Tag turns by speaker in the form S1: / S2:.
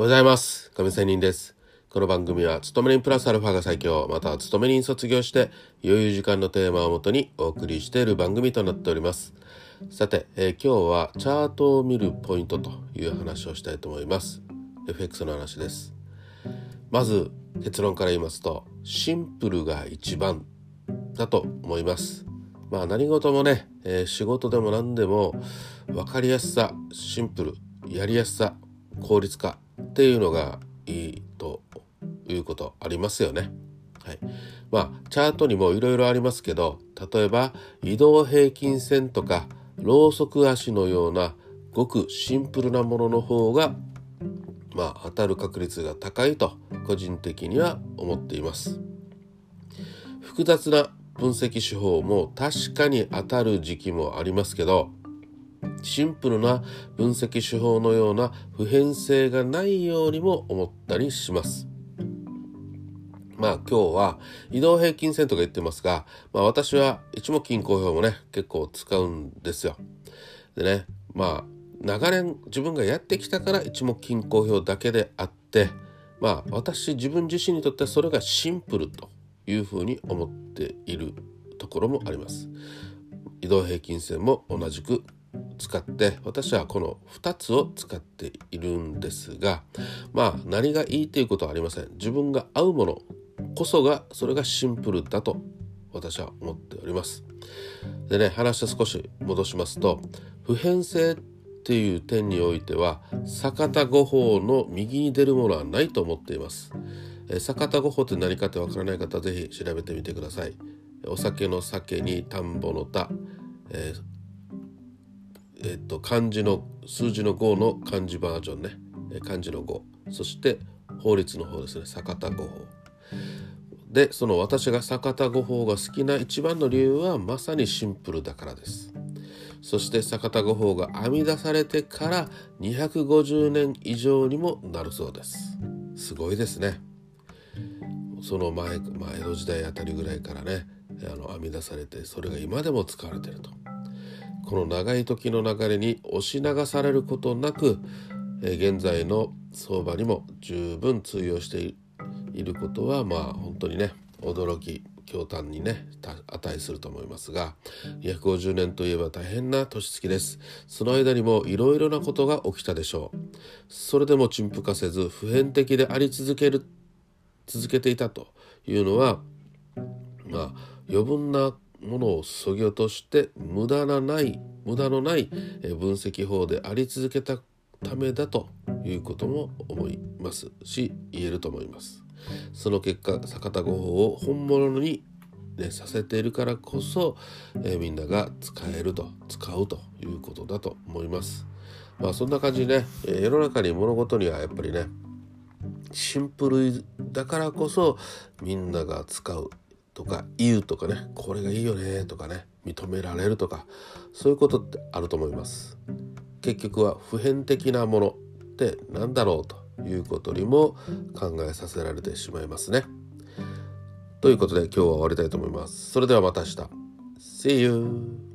S1: ございます。亀仙人です。この番組は、勤め人プラスアルファが最強、または勤め人卒業して、余裕時間のテーマをもとにお送りしている番組となっております。さて、えー今日はチャートを見るポイントという話をしたいと思います。FX の話です。まず、結論から言いますと、シンプルが一番だと思います。まあ何事もね、えー仕事でも何でも分かりやすさ、シンプル、やりやすさ、効率化っていうのがいいということありますよね。はい。まあチャートにもいろいろありますけど、例えば移動平均線とかローソク足のようなごくシンプルなものの方がまあ当たる確率が高いと個人的には思っています。複雑な分析手法も確かに当たる時期もありますけどシンプルな分析手法のような普遍性がないようにも思ったりします。まあ今日は移動平均線とか言ってますが、まあ私は一目均衡表もね結構使うんですよ。でねまあ長年自分がやってきたから一目均衡表だけであってまあ私自分自身にとってはそれがシンプルというふうに思っているところもあります。移動平均線も同じく使って私はこの2つを使っているんですがまあ何がいいということはありません。自分が合うものこそがそれがシンプルだと私は思っております。でね話を少し戻しますと普遍性っていう点においては坂田五法の右に出るものはないと思っています。えー坂田五法って何かってわからない方はぜひ調べてみてください。お酒の酒に田んぼの田、えーえっと漢字の数字の5の漢字バージョンね。漢字の5そして法律の方ですね。坂田五法。でその私が坂田五法が好きな一番の理由はまさにシンプルだからです。そして坂田五法が編み出されてから250年以上にもなるそうです。すごいですね。その前、まあ、江戸時代あたりぐらいからねあの編み出されてそれが今でも使われていると。この長い時の流れに押し流されることなく、現在の相場にも十分通用していることはまあ本当にね驚き驚嘆にね値すると思いますが250年といえば大変な年月です。その間にもいろいろなことが起きたでしょう。それでも陳腐化せず普遍的であり続ける続けていたというのはまあ余分なものを削ぎ落として無駄なない無駄のない分析法であり続けたためだということも思いますし言えると思います。その結果坂田五法を本物に、ね、させているからこそ、えーみんなが使えると使うということだと思います。まあそんな感じでね、えー世の中に物事にはやっぱりねシンプルだからこそみんなが使うとか言うとかねこれがいいよねとかね認められるとかそういうことってあると思います。結局は普遍的なものって何だろうということにも考えさせられてしまいますね。ということで今日は終わりたいと思います。それではまた明日。See you!